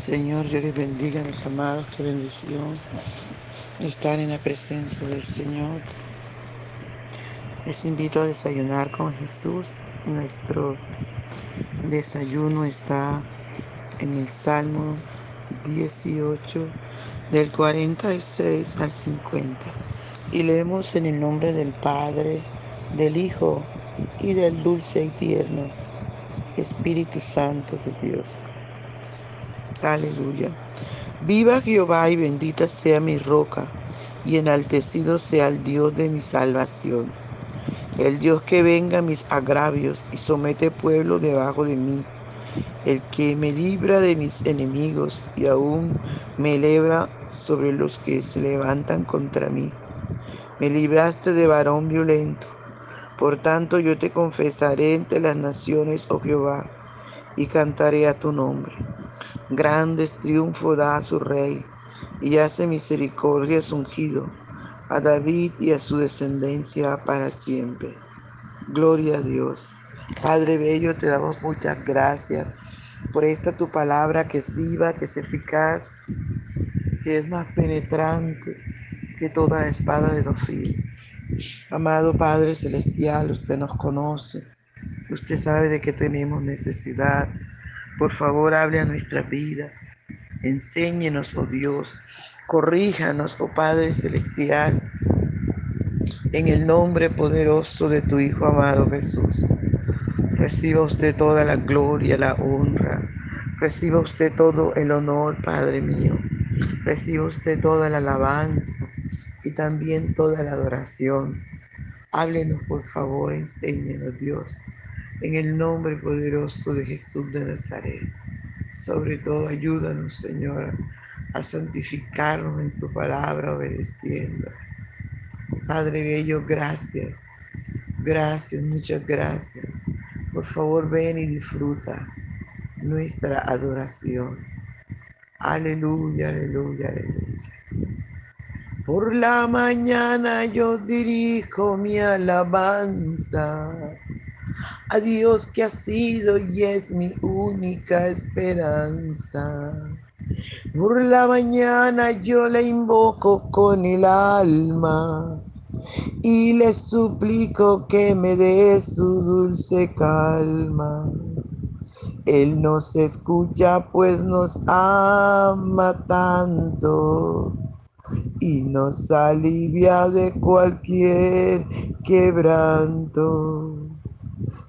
Señor, yo les bendiga, mis amados, qué bendición estar en la presencia del Señor. Les invito a desayunar con Jesús. Nuestro desayuno está en el Salmo 18, del 46 al 50. Y leemos en el nombre del Padre, del Hijo y del dulce y tierno Espíritu Santo de Dios. Aleluya. Viva Jehová y bendita sea mi roca, y enaltecido sea el Dios de mi salvación. El Dios que venga mis agravios y somete pueblo debajo de mí. El que me libra de mis enemigos y aún me eleva sobre los que se levantan contra mí. Me libraste de varón violento. Por tanto yo te confesaré entre las naciones, oh Jehová, y cantaré a tu nombre. Grandes triunfos da a su rey y hace misericordia a su ungido, a David y a su descendencia para siempre. Gloria a Dios. Padre Bello, te damos muchas gracias por esta tu palabra que es viva, que es eficaz, que es más penetrante que toda espada de los fil. Amado Padre Celestial, usted nos conoce, usted sabe de qué tenemos necesidad. Por favor, hable a nuestra vida. Enséñenos, oh Dios. Corríjanos, oh Padre Celestial. En el nombre poderoso de tu Hijo amado Jesús. Reciba usted toda la gloria, la honra. Reciba usted todo el honor, Padre mío. Reciba usted toda la alabanza y también toda la adoración. Háblenos, por favor, enséñenos, Dios en el nombre poderoso de Jesús de Nazaret. Sobre todo, ayúdanos, Señor, a santificarnos en tu palabra obedeciendo. Padre Bello, gracias. Gracias, muchas gracias. Por favor, ven y disfruta nuestra adoración. Aleluya, aleluya, aleluya. Por la mañana yo dirijo mi alabanza a Dios que ha sido y es mi única esperanza. Por la mañana yo le invoco con el alma y le suplico que me dé su dulce calma. Él nos escucha pues nos ama tanto y nos alivia de cualquier quebranto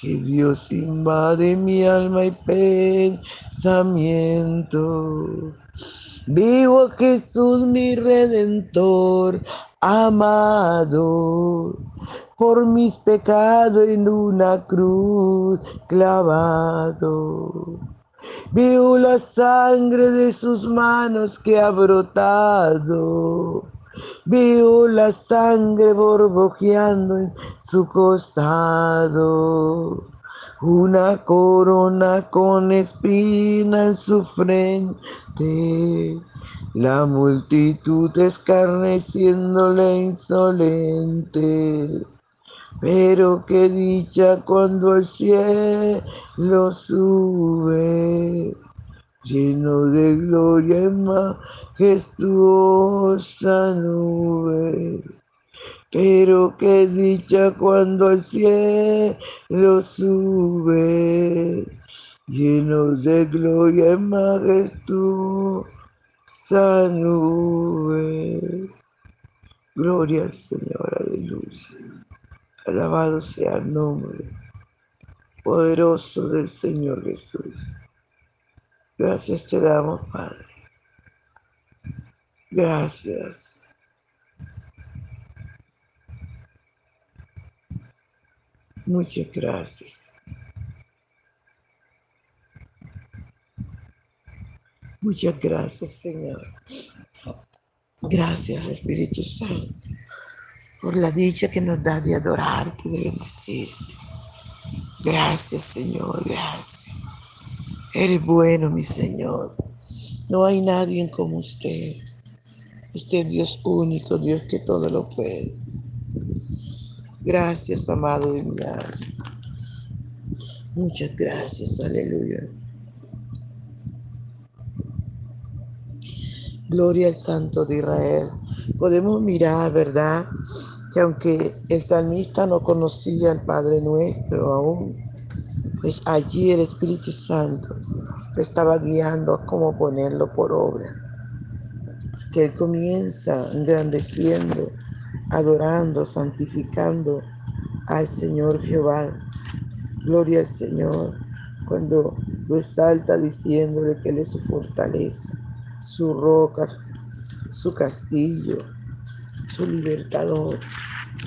que Dios invade mi alma y pensamiento. Vivo a Jesús mi redentor, amado, por mis pecados en una cruz clavado. Veo la sangre de sus manos que ha brotado. Veo la sangre borbojeando en su costado. Una corona con espina en su frente. La multitud escarneciéndole insolente. Pero qué dicha cuando el cielo sube, lleno de gloria y majestuosa nube. Pero qué dicha cuando el cielo sube, lleno de gloria y majestuosa nube. Gloria al Señor, aleluya. Alabado sea el nombre poderoso del Señor Jesús. Gracias te damos, Padre. Gracias. Muchas gracias. Muchas gracias, Señor. Gracias, Espíritu Santo por la dicha que nos da de adorarte, de bendecirte. Gracias, Señor, gracias. Eres bueno, mi Señor. No hay nadie como usted. Usted es Dios único, Dios que todo lo puede. Gracias, amado de mi. Muchas gracias, aleluya. Gloria al Santo de Israel. Podemos mirar, ¿verdad? Que aunque el salmista no conocía al Padre nuestro aún, pues allí el Espíritu Santo lo estaba guiando a cómo ponerlo por obra. Que él comienza engrandeciendo, adorando, santificando al Señor Jehová. Gloria al Señor cuando lo exalta diciéndole que Él es su fortaleza su roca, su castillo, su libertador.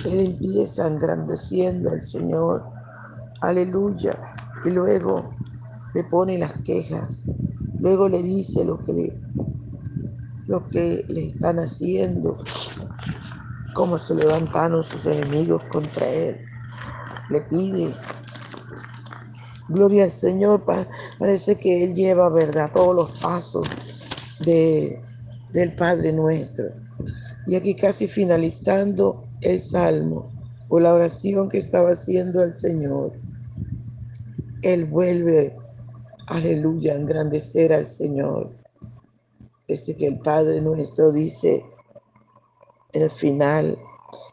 Él empieza engrandeciendo al Señor. Aleluya. Y luego le pone las quejas. Luego le dice lo que le, lo que están haciendo. Cómo se levantaron sus enemigos contra él. Le pide Gloria al Señor, parece que Él lleva, ¿verdad? Todos los pasos del Padre nuestro. Y aquí casi finalizando el salmo o la oración que estaba haciendo al Señor, Él vuelve, aleluya, a engrandecer al Señor. Ese que el Padre nuestro dice en el final,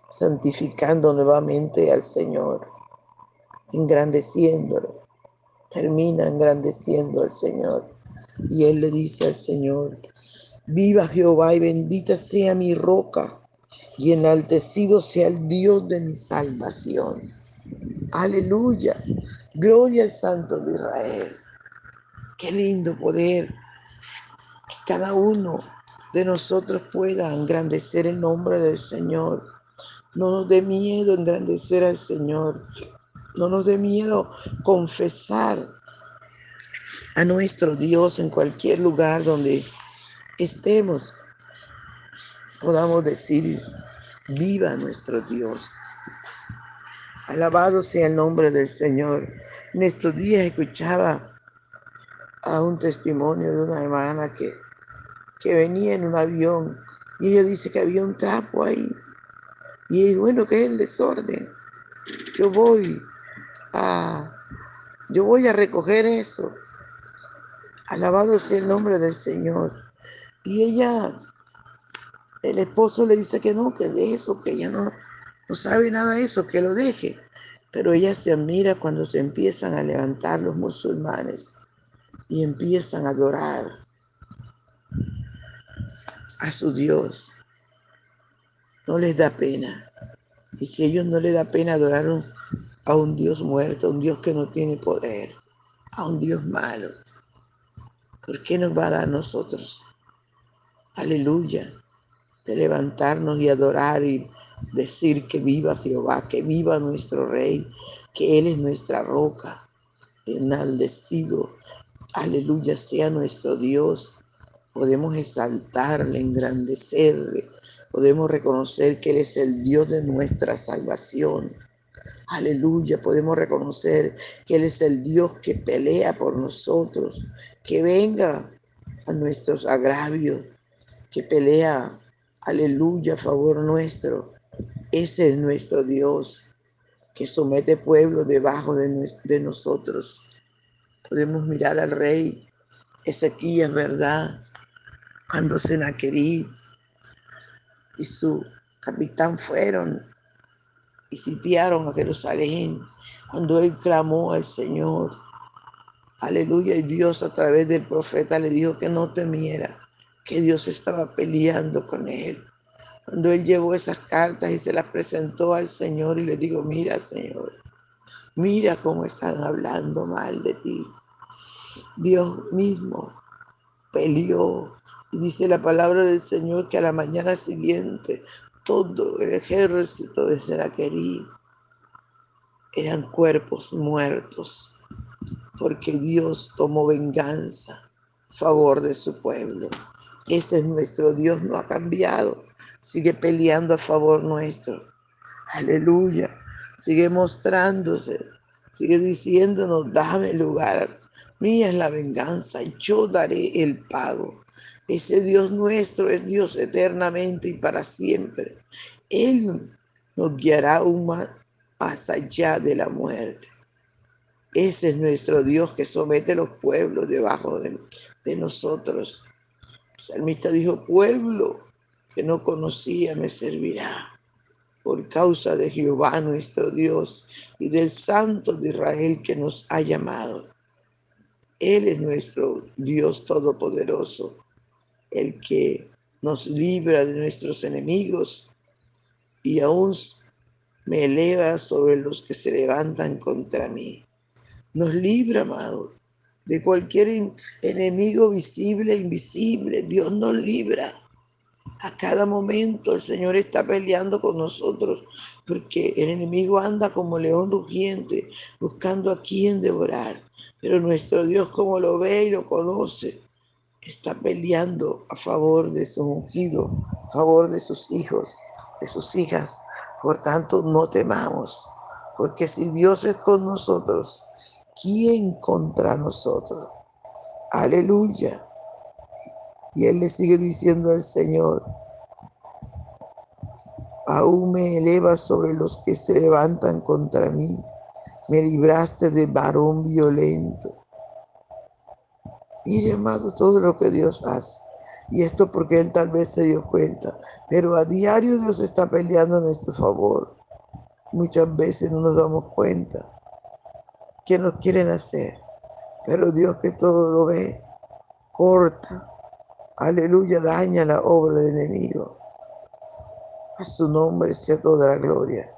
santificando nuevamente al Señor, engrandeciéndolo, termina engrandeciendo al Señor. Y él le dice al Señor, viva Jehová y bendita sea mi roca y enaltecido sea el Dios de mi salvación. Aleluya. Gloria al Santo de Israel. Qué lindo poder que cada uno de nosotros pueda engrandecer el nombre del Señor. No nos dé miedo engrandecer al Señor. No nos dé miedo confesar a nuestro Dios en cualquier lugar donde estemos. Podamos decir, viva nuestro Dios. Alabado sea el nombre del Señor. En estos días escuchaba a un testimonio de una hermana que, que venía en un avión y ella dice que había un trapo ahí. Y bueno, que es el desorden. Yo voy a, yo voy a recoger eso. Alabado sea el nombre del Señor. Y ella, el esposo le dice que no, que de eso, que ella no, no sabe nada de eso, que lo deje. Pero ella se admira cuando se empiezan a levantar los musulmanes y empiezan a adorar a su Dios. No les da pena. Y si a ellos no les da pena adorar a un Dios muerto, a un Dios que no tiene poder, a un Dios malo, ¿Por qué nos va a dar a nosotros? Aleluya. De levantarnos y adorar y decir que viva Jehová, que viva nuestro Rey, que Él es nuestra roca, enaldecido Aleluya sea nuestro Dios. Podemos exaltarle, engrandecerle. Podemos reconocer que Él es el Dios de nuestra salvación. Aleluya, podemos reconocer que Él es el Dios que pelea por nosotros, que venga a nuestros agravios, que pelea, aleluya, favor nuestro. Ese es nuestro Dios, que somete pueblos debajo de, de nosotros. Podemos mirar al rey Ezequías, ¿verdad? Cuando Senaquerí y su capitán fueron y sitiaron a Jerusalén, cuando él clamó al Señor. Aleluya, y Dios a través del profeta le dijo que no temiera, que Dios estaba peleando con él. Cuando él llevó esas cartas y se las presentó al Señor y le dijo, mira Señor, mira cómo están hablando mal de ti. Dios mismo peleó. Y dice la palabra del Señor que a la mañana siguiente todo el ejército de Seraquerí eran cuerpos muertos, porque Dios tomó venganza a favor de su pueblo. Ese es nuestro Dios, no ha cambiado, sigue peleando a favor nuestro. Aleluya, sigue mostrándose, sigue diciéndonos, dame lugar Mía es la venganza, yo daré el pago. Ese Dios nuestro es Dios eternamente y para siempre. Él nos guiará aún más hasta allá de la muerte. Ese es nuestro Dios que somete los pueblos debajo de, de nosotros. El salmista dijo, pueblo que no conocía me servirá por causa de Jehová nuestro Dios y del Santo de Israel que nos ha llamado. Él es nuestro Dios todopoderoso, el que nos libra de nuestros enemigos y aún me eleva sobre los que se levantan contra mí. Nos libra, amado, de cualquier enemigo visible invisible. Dios nos libra. A cada momento el Señor está peleando con nosotros porque el enemigo anda como león rugiente buscando a quien devorar. Pero nuestro Dios, como lo ve y lo conoce, está peleando a favor de su ungido, a favor de sus hijos, de sus hijas. Por tanto, no temamos, porque si Dios es con nosotros, ¿quién contra nosotros? Aleluya. Y él le sigue diciendo al Señor, aún me elevas sobre los que se levantan contra mí me libraste de varón violento. Mire, amado, todo lo que Dios hace. Y esto porque Él tal vez se dio cuenta. Pero a diario Dios está peleando a nuestro favor. Muchas veces no nos damos cuenta que nos quieren hacer. Pero Dios que todo lo ve, corta. Aleluya, daña la obra del enemigo. A su nombre sea toda la gloria.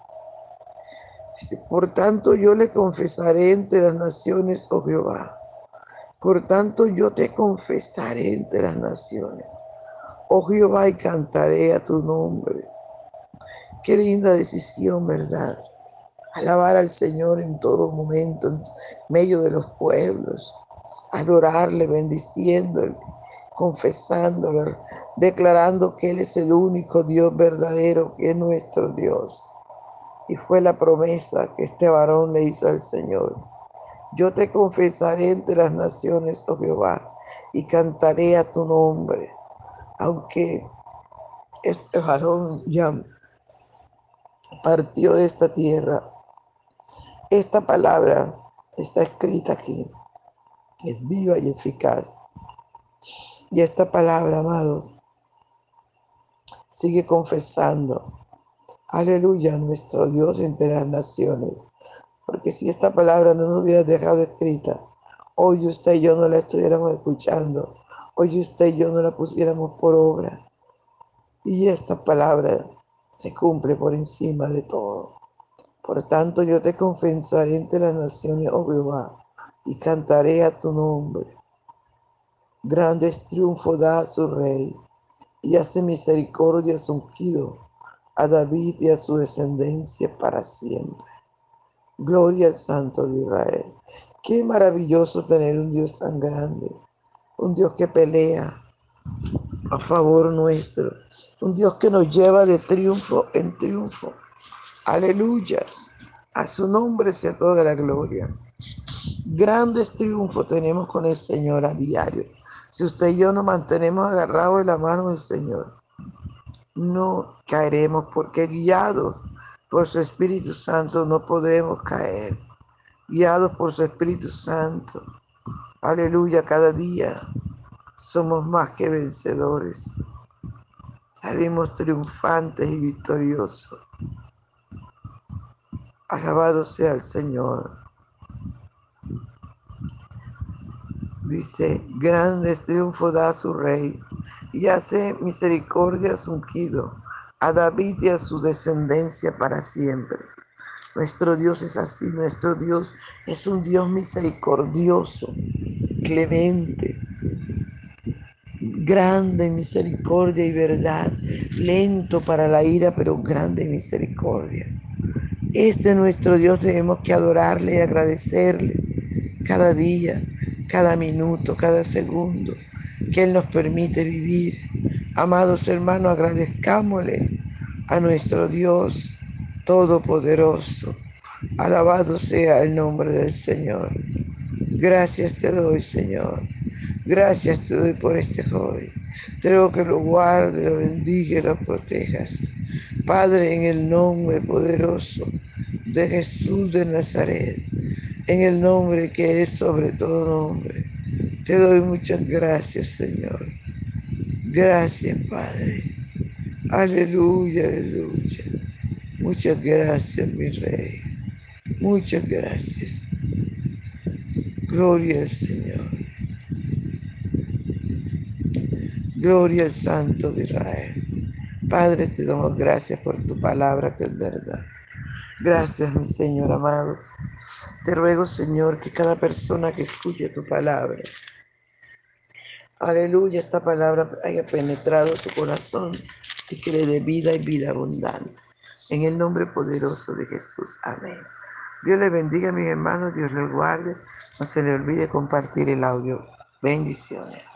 Por tanto yo le confesaré entre las naciones, oh Jehová. Por tanto yo te confesaré entre las naciones, oh Jehová, y cantaré a tu nombre. Qué linda decisión, ¿verdad? Alabar al Señor en todo momento, en medio de los pueblos. Adorarle, bendiciéndole, confesándole, declarando que Él es el único Dios verdadero, que es nuestro Dios. Y fue la promesa que este varón le hizo al Señor. Yo te confesaré entre las naciones, oh Jehová, y cantaré a tu nombre. Aunque este varón ya partió de esta tierra, esta palabra está escrita aquí. Es viva y eficaz. Y esta palabra, amados, sigue confesando Aleluya, nuestro Dios entre las naciones. Porque si esta palabra no nos hubiera dejado escrita, hoy usted y yo no la estuviéramos escuchando, hoy usted y yo no la pusiéramos por obra. Y esta palabra se cumple por encima de todo. Por tanto, yo te confesaré entre las naciones, oh Jehová, y cantaré a tu nombre. Grandes triunfos da a su rey, y hace misericordia a su ungido a David y a su descendencia para siempre. Gloria al Santo de Israel. Qué maravilloso tener un Dios tan grande, un Dios que pelea a favor nuestro, un Dios que nos lleva de triunfo en triunfo. Aleluya. A su nombre sea toda la gloria. Grandes triunfos tenemos con el Señor a diario. Si usted y yo nos mantenemos agarrados de la mano del Señor, no caeremos porque guiados por su Espíritu Santo no podremos caer. Guiados por su Espíritu Santo. Aleluya, cada día somos más que vencedores. Salimos triunfantes y victoriosos. Alabado sea el Señor. Dice, grandes triunfos da a su rey y hace misericordia a su ungido, a David y a su descendencia para siempre. Nuestro Dios es así, nuestro Dios es un Dios misericordioso, clemente, grande misericordia y verdad, lento para la ira, pero grande misericordia. Este nuestro Dios tenemos que adorarle y agradecerle cada día, cada minuto, cada segundo que Él nos permite vivir. Amados hermanos, agradezcámosle a nuestro Dios Todopoderoso. Alabado sea el nombre del Señor. Gracias te doy, Señor. Gracias te doy por este joven. Te ruego que lo guarde, lo bendiga lo protejas. Padre, en el nombre poderoso de Jesús de Nazaret, en el nombre que es sobre todo nombre, te doy muchas gracias, Señor. Gracias, Padre. Aleluya, aleluya. Muchas gracias, mi Rey. Muchas gracias. Gloria al Señor. Gloria al Santo de Israel. Padre, te damos gracias por tu palabra que es verdad. Gracias, mi Señor amado. Te ruego, Señor, que cada persona que escuche tu palabra, aleluya, esta palabra haya penetrado tu corazón y que le dé vida y vida abundante. En el nombre poderoso de Jesús. Amén. Dios le bendiga, mis hermanos, Dios les guarde. No se le olvide compartir el audio. Bendiciones.